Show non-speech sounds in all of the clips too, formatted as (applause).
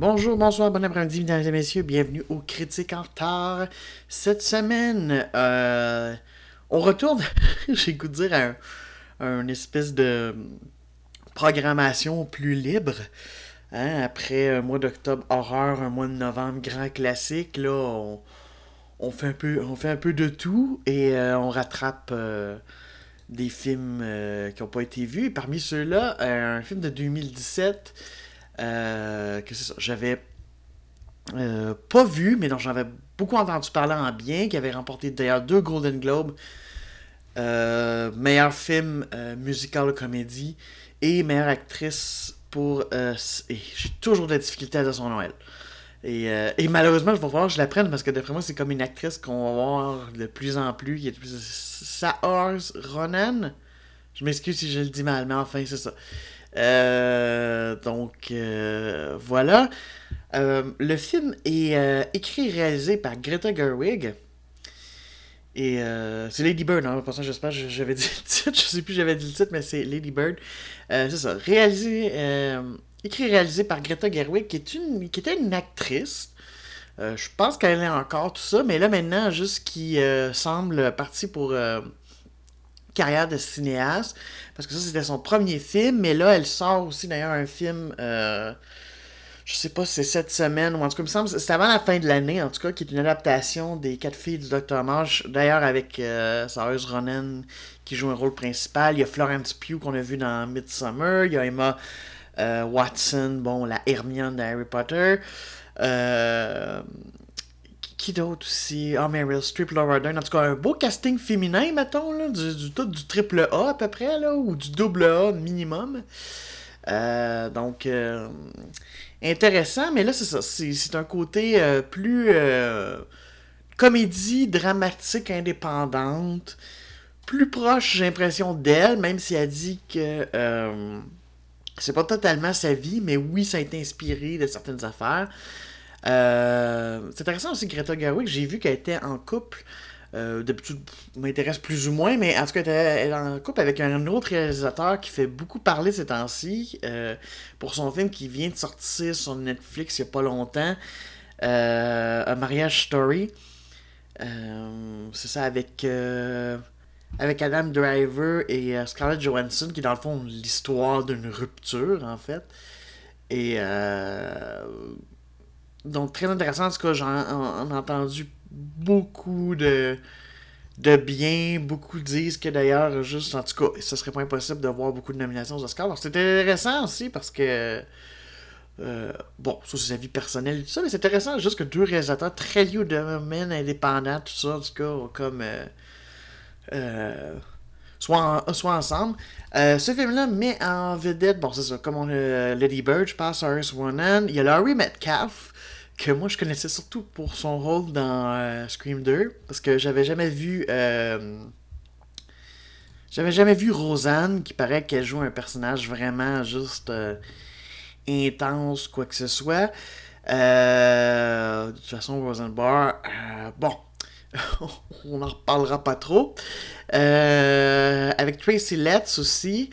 Bonjour, bonsoir, bon après-midi, mesdames et messieurs. Bienvenue au Critique en retard. Cette semaine, euh, on retourne, (laughs) j'ai goût de dire, à un, une espèce de programmation plus libre. Hein, après un mois d'octobre horreur, un mois de novembre grand classique, là, on, fait, un peu, on fait un peu de tout et euh, on rattrape euh, des films qui n'ont pas été vus. parmi ceux-là, un film de 2017 euh, que j'avais euh, pas vu, mais dont j'avais beaucoup entendu parler en bien, qui avait remporté d'ailleurs deux Golden Globes. Euh, meilleur film musical comédie et meilleure actrice pour. J'ai toujours des difficultés à dire son Noël. Et, et, malheureusement, je vais voir que je la prenne parce que d'après moi, c'est comme une actrice qu'on va voir de plus en plus. A de plus... Ronan? Je m'excuse si je le dis mal, mais enfin, c'est ça. Euh, donc, euh, voilà. Euh, le film est écrit et réalisé par Greta Gerwig. Et c'est Lady Bird, hein, pour j'espère que j'avais dit le titre. (laughs) Je sais plus j'avais dit le titre, mais c'est Lady Bird. c'est ça. Réalisé, écrit et réalisé par Greta Gerwig, qui, est une, qui était une actrice. je pense qu'elle est encore tout ça, mais là maintenant, juste qui semble partie pour carrière de cinéaste, parce que ça c'était son premier film, mais là elle sort aussi d'ailleurs un film, euh, je sais pas si c'est cette semaine, ou en tout cas il me semble, c'est avant la fin de l'année en tout cas, qui est une adaptation des quatre filles du Dr. Marsh, d'ailleurs avec euh, Ronan qui joue un rôle principal, il y a Florence Pugh qu'on a vu dans Midsummer, il y a Emma euh, Watson, bon la Hermione de Harry Potter, euh, qui d'autre aussi? Ah, Meryl Streep, Laura Dern. En tout cas, un beau casting féminin, mettons, là, du, du, du triple A à peu près, là, ou du double A minimum. Euh, donc, euh, intéressant, mais là, c'est ça. C'est un côté euh, plus comédie dramatique indépendante, plus proche, j'ai l'impression, d'elle, même si elle dit que c'est pas totalement sa vie, mais oui, ça a été inspiré de certaines affaires. Euh, c'est intéressant aussi Greta Gerwig, j'ai vu qu'elle était en couple. Euh, D'habitude, m'intéresse plus ou moins, mais en tout cas, elle est en couple avec un autre réalisateur qui fait beaucoup parler ces temps-ci euh, pour son film qui vient de sortir sur Netflix il n'y a pas longtemps, euh, A Marriage Story. c'est ça, avec, avec Adam Driver et Scarlett Johansson, qui dans le fond l'histoire d'une rupture, en fait. Et donc, très intéressant. En tout cas, j'en ai entendu beaucoup de, de bien. Beaucoup disent que d'ailleurs, juste, en tout cas, ce serait pas impossible de voir beaucoup de nominations aux Oscars. Donc, c'est intéressant aussi parce que. Euh, bon, ça c'est sa vie personnelle et tout ça, mais c'est intéressant juste que deux réalisateurs très liés au domaine indépendant, tout ça, en tout cas, comme. Euh, euh, soit, soit ensemble. ce film-là met en vedette, bon, c'est ça, comme on a Lady Bird, je pense, Cyrus Ronan. Il y a Laurie Metcalf, que moi je connaissais surtout pour son rôle dans euh, Scream 2 parce que j'avais jamais vu euh, j'avais jamais vu Rosanne qui paraît qu'elle joue un personnage vraiment juste euh, intense quoi que ce soit de toute façon Rosanne Barr bon (laughs) on n'en reparlera pas trop avec Tracy Letts aussi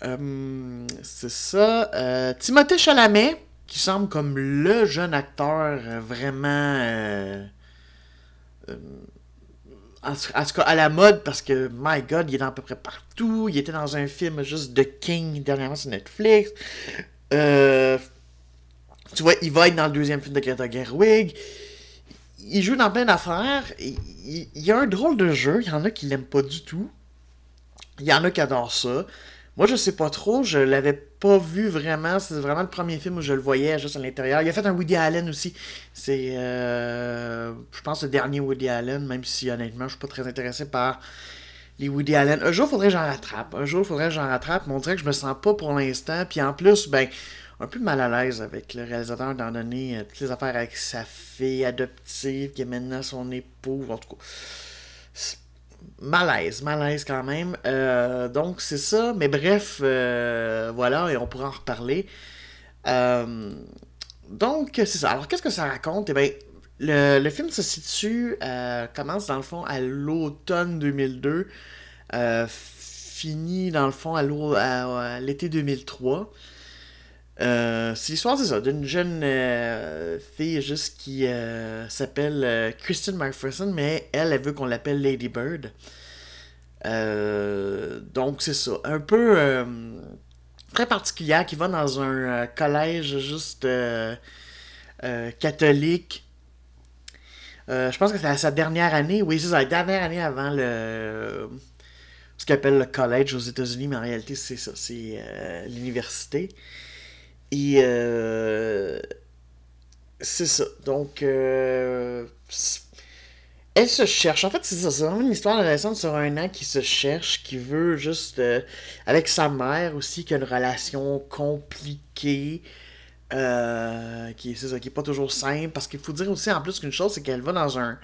c'est ça Timothée Chalamet qui semble comme le jeune acteur euh, vraiment. Euh, euh, à la mode, parce que, my god, il est dans à peu près partout. Il était dans un film juste de King dernièrement sur Netflix. tu vois, il va être dans le deuxième film de Greta Gerwig. Il joue dans plein d'affaires. Il, y a un drôle de jeu. Il y en a qui l'aiment pas du tout. Il y en a qui adorent ça. Moi, je sais pas trop, je l'avais pas vu vraiment. C'est vraiment le premier film où je le voyais juste à l'intérieur. Il a fait un Woody Allen aussi. C'est, euh, je pense, le dernier Woody Allen, même si honnêtement, je suis pas très intéressé par les Woody Allen. Un jour, il faudrait que j'en rattrape. Un jour, il faudrait que j'en rattrape, mais on dirait que je me sens pas pour l'instant. Puis en plus, ben, un peu mal à l'aise avec le réalisateur d'en donner euh, toutes les affaires avec sa fille adoptive qui est maintenant son époux. En tout cas malaise, malaise quand même. Euh, donc c'est ça, mais bref, euh, voilà, et on pourra en reparler. Donc c'est ça. Alors qu'est-ce que ça raconte? Eh bien, le, film se situe, commence dans le fond à l'automne 2002. finit dans le fond à l'été 2003. Euh, c'est l'histoire, c'est ça, d'une jeune euh, fille juste qui euh, s'appelle Kristen McPherson, mais elle, elle veut qu'on l'appelle Lady Bird. donc c'est ça, un peu très particulière, qui va dans un collège juste catholique. je pense que c'est sa dernière année, oui, c'est sa dernière année avant le ce qu'on appelle le collège aux États-Unis, mais en réalité c'est ça, c'est l'université. Et euh, c'est ça. Donc, euh, elle se cherche. En fait, c'est ça. C'est vraiment une histoire d'adolescente sur un an qui se cherche, qui veut juste. Euh, avec sa mère aussi, qui a une relation compliquée. qui, est, ça, qui est pas toujours simple. Parce qu'il faut dire aussi en plus qu'une chose, c'est qu'elle va dans un.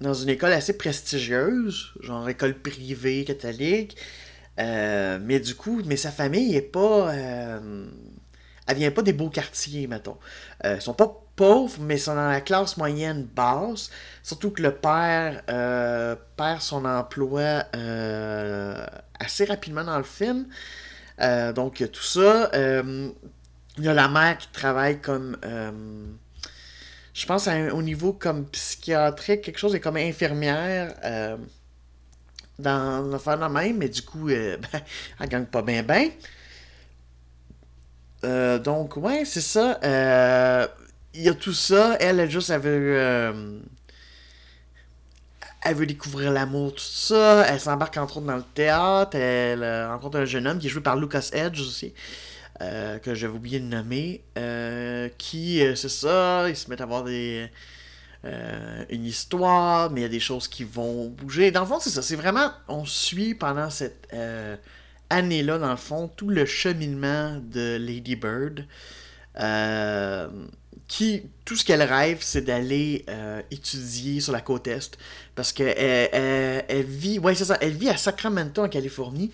Dans une école assez prestigieuse, genre école privée catholique. mais du coup, mais sa famille est pas elle vient pas des beaux quartiers, mettons. Euh, ils sont pas pauvres, mais ils sont dans la classe moyenne basse. Surtout que le père euh, perd son emploi euh, assez rapidement dans le film. donc, il y a tout ça. il y a la mère qui travaille comme. je pense au niveau comme psychiatrique, quelque chose est comme infirmière dans l'affaire de même, mais du coup, ben, (laughs) elle gagne pas bien bien. Euh, donc, ouais, c'est ça. Euh, il y a tout ça. Elle, elle juste, elle veut. Euh, elle veut découvrir l'amour, tout ça. Elle s'embarque entre autres dans le théâtre. Elle rencontre un jeune homme qui est joué par Lucas Edge aussi. que j'avais oublié de nommer. qui, c'est ça, ils se mettent à avoir des. une histoire, mais il y a des choses qui vont bouger. Dans le fond, c'est ça. C'est vraiment. On suit pendant cette année-là, dans le fond, tout le cheminement de Lady Bird. Euh, qui, tout ce qu'elle rêve, c'est d'aller euh, étudier sur la côte Est. Parce qu'elle elle, vit, ouais, c'est ça, elle vit à Sacramento, en Californie.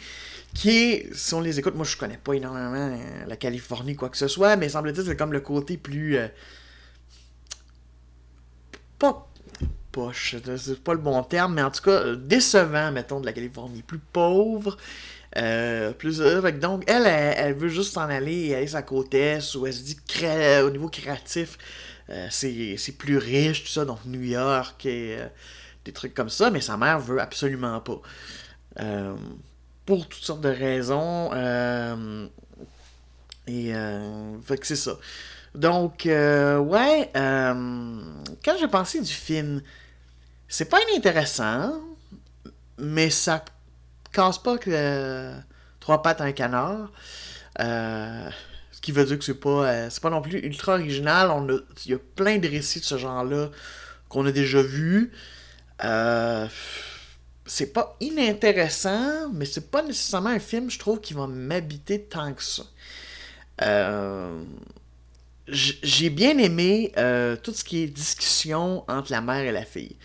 Qui est, si on les écoute, moi je connais pas énormément euh, la Californie, quoi que ce soit, mais semble-t-il c'est comme le côté plus. pas poche, c'est pas le bon terme, mais en tout cas décevant, mettons, de la Californie. Plus pauvre, euh, plus, donc, elle, elle, veut juste s'en aller et aller sa côte est, où elle se dit au niveau créatif, euh, c'est plus riche, tout ça, donc New York et euh, des trucs comme ça, mais sa mère veut absolument pas. pour toutes sortes de raisons. et fait que c'est ça. Donc, ouais, quand j'ai pensé du film, c'est pas inintéressant, mais ça casse pas que trois pattes à un canard. Euh, ce qui veut dire que c'est pas, euh, c'est pas non plus ultra original. Il y a plein de récits de ce genre-là qu'on a déjà vus. Euh, c'est pas inintéressant, mais c'est pas nécessairement un film, je trouve, qui va m'habiter tant que ça. j'ai bien aimé tout ce qui est discussion entre la mère et la fille.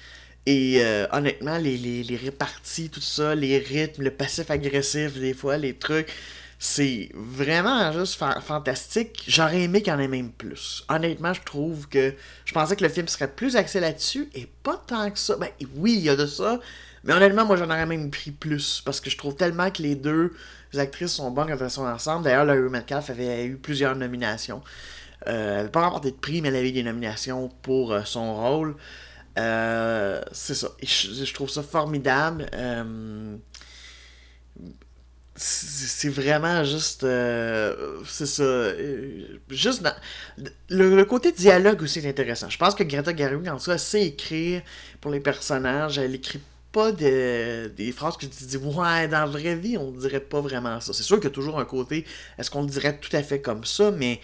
Et euh, honnêtement, les, les, réparties, tout ça, les rythmes, le passif agressif, des fois, les trucs, c'est vraiment juste fantastique. J'aurais aimé qu'il y en ait même plus. Honnêtement, je trouve que je pensais que le film serait plus axé là-dessus et pas tant que ça. Ben oui, il y a de ça, mais honnêtement, moi j'en aurais même pris plus parce que je trouve tellement que les deux actrices sont bonnes quand elles sont ensemble. D'ailleurs, Larry Metcalf avait eu plusieurs nominations. Euh, elle n'avait pas remporté de prix, mais elle avait eu des nominations pour euh, son rôle. Euh, c'est ça. Je, trouve ça formidable. Euh, c'est vraiment juste. Euh, c'est ça. juste le, côté dialogue aussi est intéressant. Je pense que Greta Gerwig, en soi, sait écrire pour les personnages. Elle écrit pas des phrases que tu dis, ouais, dans la vraie vie, on dirait pas vraiment ça. C'est sûr qu'il y a toujours un côté, est-ce qu'on le dirait tout à fait comme ça, mais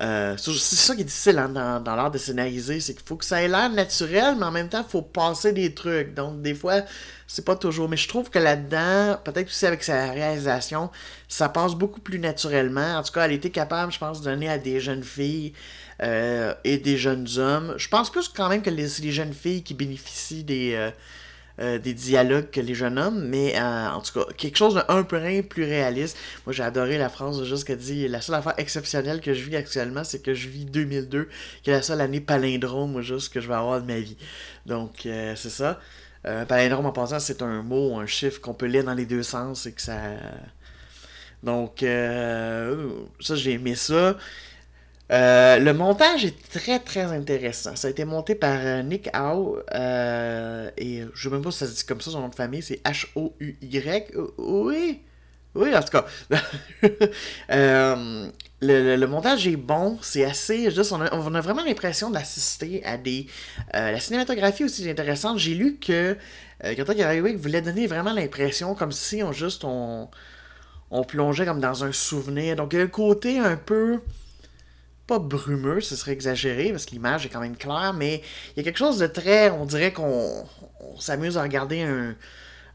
euh, c'est ça qui est difficile hein, dans, l'art de scénariser, c'est qu'il faut que ça ait l'air naturel, mais en même temps, il faut passer des trucs. Donc, des fois, c'est pas toujours. Mais je trouve que là-dedans, peut-être aussi avec sa réalisation, ça passe beaucoup plus naturellement. En tout cas, elle était capable, je pense, de donner à des jeunes filles euh, et des jeunes hommes. Je pense plus quand même que les, jeunes filles qui bénéficient des. Euh, euh, des dialogues que les jeunes hommes, mais euh, en tout cas, quelque chose d'un peu plus réaliste. Moi, j'ai adoré la phrase juste qu'elle dit La seule affaire exceptionnelle que je vis actuellement, c'est que je vis 2002, qui est la seule année palindrome, juste, que je vais avoir de ma vie. Donc, euh, c'est ça. Palindrome, en passant, c'est un mot, un chiffre qu'on peut lire dans les deux sens et que ça. Donc, ça, j'ai aimé ça. Euh, le montage est très très intéressant. Ça a été monté par Nick Howe. et je ne sais même pas si ça se dit comme ça son nom de famille. C'est H-O-U-Y. Oui. Oui, en tout cas. (laughs) Euh, le, montage est bon, c'est assez. Juste, on, a, vraiment l'impression d'assister à des. Euh, la cinématographie aussi est intéressante. J'ai lu que euh, Greta Gerwig voulait donner vraiment l'impression comme si on juste on, on plongeait comme dans un souvenir. Donc il y a un côté un peu pas brumeux, ce serait exagéré parce que l'image est quand même claire, mais il y a quelque chose de très. On dirait qu'on s'amuse à regarder un,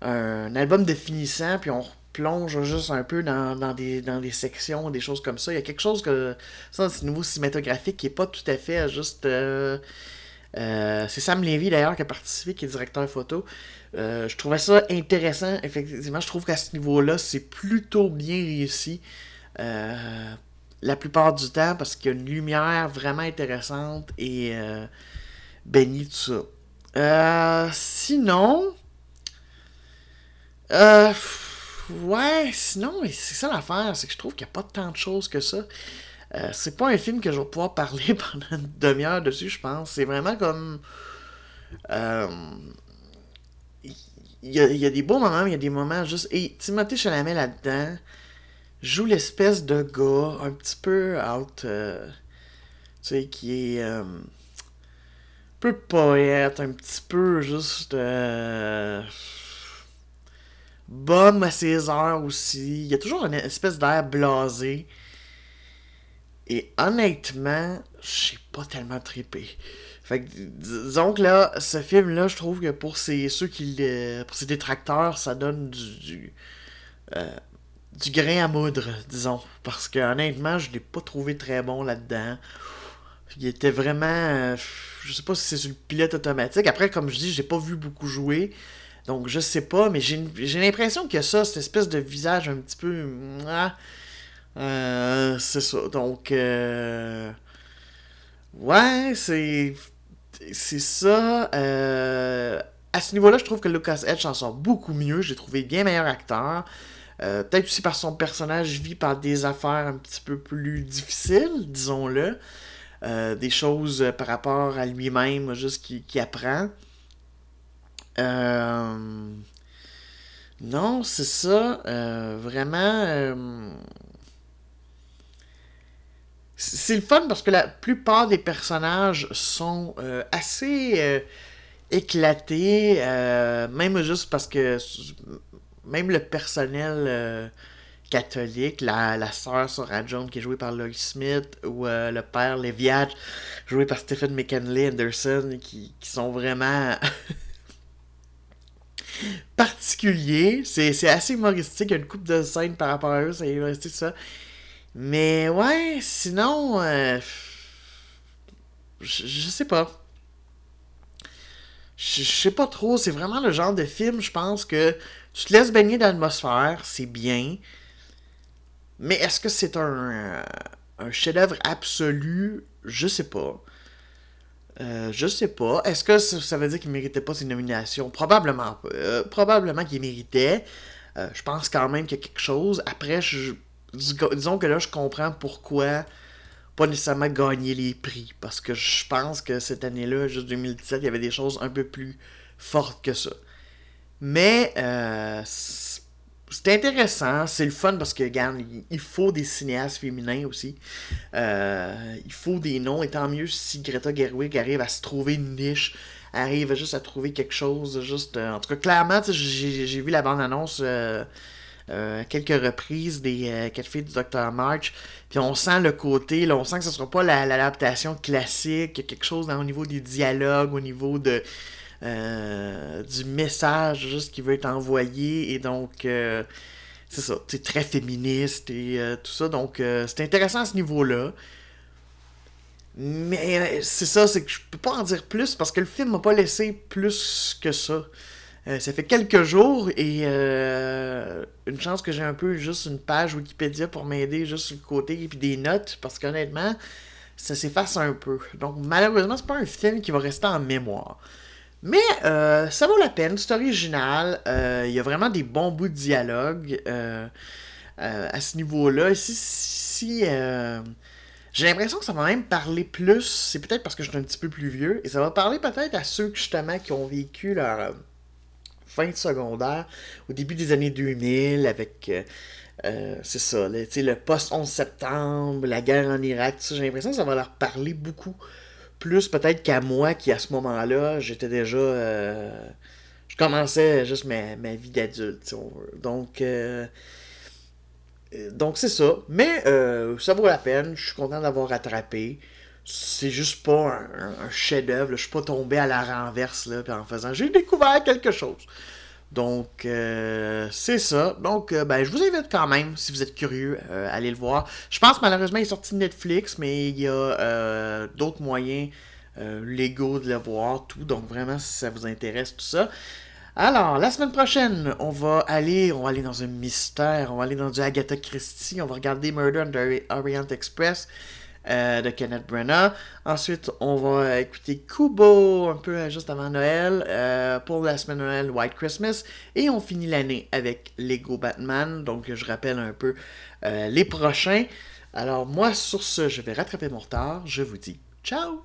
un album de finissant, puis on plonge juste un peu dans, des, dans des sections, des choses comme ça. Il y a quelque chose que. Ça, c'est niveau cinématographique qui est pas tout à fait juste. Euh, euh, c'est Sam Levy d'ailleurs qui a participé, qui est directeur photo. Euh, je trouvais ça intéressant. Effectivement, je trouve qu'à ce niveau-là, c'est plutôt bien réussi. La plupart du temps, parce qu'il y a une lumière vraiment intéressante et bénie de ça. sinon. Euh, Ouais, sinon, c'est ça l'affaire, c'est que je trouve qu'il n'y a pas tant de choses que ça. Euh, c'est pas un film que je vais pouvoir parler (laughs) pendant une demi-heure dessus, je pense. C'est vraiment comme. Euh, il y, a, des beaux moments, mais il y a des moments juste. Et Timothée Chalamet là-dedans joue l'espèce de gars un petit peu out. Euh, tu sais, qui est. un peu poète, un petit peu juste bonne à ses heures aussi. Il y a toujours une espèce d'air blasé. Et honnêtement, j'ai pas tellement trippé. Fait que, disons que là, ce film-là, je trouve que pour ces, ceux qui pour ses détracteurs, ça donne du, du, euh, du grain à moudre, disons. Parce que honnêtement, je l'ai pas trouvé très bon là-dedans. Il était vraiment. Euh, je sais pas si c'est sur le pilote automatique. Après, comme je dis, j'ai pas vu beaucoup jouer. Donc, je sais pas, mais j'ai l'impression que ça, cette espèce de visage un petit peu. Euh, c'est ça. Donc, euh, ouais, c'est. C'est ça. À ce niveau-là, je trouve que Lucas Edge s'en sort beaucoup mieux. J'ai trouvé bien meilleur acteur. Peut-être aussi par son personnage vit par des affaires un petit peu plus difficiles, disons-le. des choses par rapport à lui-même, juste qui, qui apprend. Euh, non, c'est ça. Euh, vraiment. Euh, c'est le fun parce que la plupart des personnages sont assez éclatés. même juste parce que. Même le personnel catholique, la, la sœur Sarah Jones qui est jouée par Lloyd Smith, ou le père Leviat joué par Stephen McKinley Anderson, qui, qui sont vraiment (laughs) particulier. C'est assez humoristique. Une coupe de scène par rapport à eux. C'est humoristique, ça. Mais ouais, sinon. Euh, je, sais pas. Je, sais pas trop. C'est vraiment le genre de film, je pense, que tu te laisses baigner dans l'atmosphère. C'est bien. Mais est-ce que c'est un, un chef-d'œuvre absolu? Je sais pas. Euh, je sais pas. Est-ce que ça, veut dire qu'il méritait pas ses nominations? Probablement pas. Euh, probablement qu'il méritait. Euh, je pense quand même qu'il y a quelque chose. Après, disons que là, je comprends pourquoi pas nécessairement gagner les prix. Parce que je pense que cette année-là, juste 2017, il y avait des choses un peu plus fortes que ça. Mais c'est intéressant, c'est le fun parce que, regarde, il faut des cinéastes féminins aussi. Euh, il faut des noms, et tant mieux si Greta Gerwig arrive à se trouver une niche, arrive juste à trouver quelque chose. juste euh, En tout cas, clairement, j'ai vu la bande-annonce euh, quelques reprises des quatre filles du Dr. March, puis on sent le côté, là, on sent que ce sera pas l'adaptation classique, quelque chose au niveau des dialogues, au niveau de euh, du message juste qui veut être envoyé et donc euh, c'est ça, c'est très féministe et euh, tout ça donc c'est intéressant à ce niveau-là. Mais c'est ça, c'est que je peux pas en dire plus parce que le film m'a pas laissé plus que ça. ça fait quelques jours et une chance que j'ai un peu juste une page Wikipédia pour m'aider juste sur le côté et puis des notes parce qu'honnêtement, ça s'efface un peu. Donc malheureusement, c'est pas un film qui va rester en mémoire. Mais euh, ça vaut la peine, c'est original. Euh, il y a vraiment des bons bouts de dialogue euh, à ce niveau-là. Si, j'ai l'impression que ça va même parler plus, c'est peut-être parce que je suis un petit peu plus vieux, et ça va parler peut-être à ceux justement qui ont vécu leur fin de secondaire au début des années 2000 avec. c'est ça, le, le post-11 septembre, la guerre en Irak, j'ai l'impression que ça va leur parler beaucoup plus peut-être qu'à moi qui, à ce moment-là, j'étais déjà. Euh, je commençais juste ma, vie d'adulte, Donc. Euh, donc c'est ça. Mais euh, ça vaut la peine. Je suis content d'avoir rattrapé. C'est juste pas un, chef-d'œuvre. Je suis pas tombé à la renverse là, en faisant j'ai découvert quelque chose. Donc, euh, c'est ça. Donc, euh, ben, je vous invite quand même, si vous êtes curieux, euh, à aller le voir. Je pense malheureusement il est sorti de Netflix, mais il y a d'autres moyens légaux de le voir, tout. Donc, vraiment, si ça vous intéresse, tout ça. Alors, la semaine prochaine, on va aller, on va aller dans un mystère, on va aller dans du Agatha Christie, on va regarder Murder on Orient Express. Euh, de Kenneth Branagh. Ensuite, on va écouter Kubo un peu euh, juste avant Noël. Euh, pour la semaine Noël, White Christmas. Et on finit l'année avec Lego Batman. Donc, je rappelle un peu les prochains. Alors, moi, sur ce, je vais rattraper mon retard. Je vous dis ciao!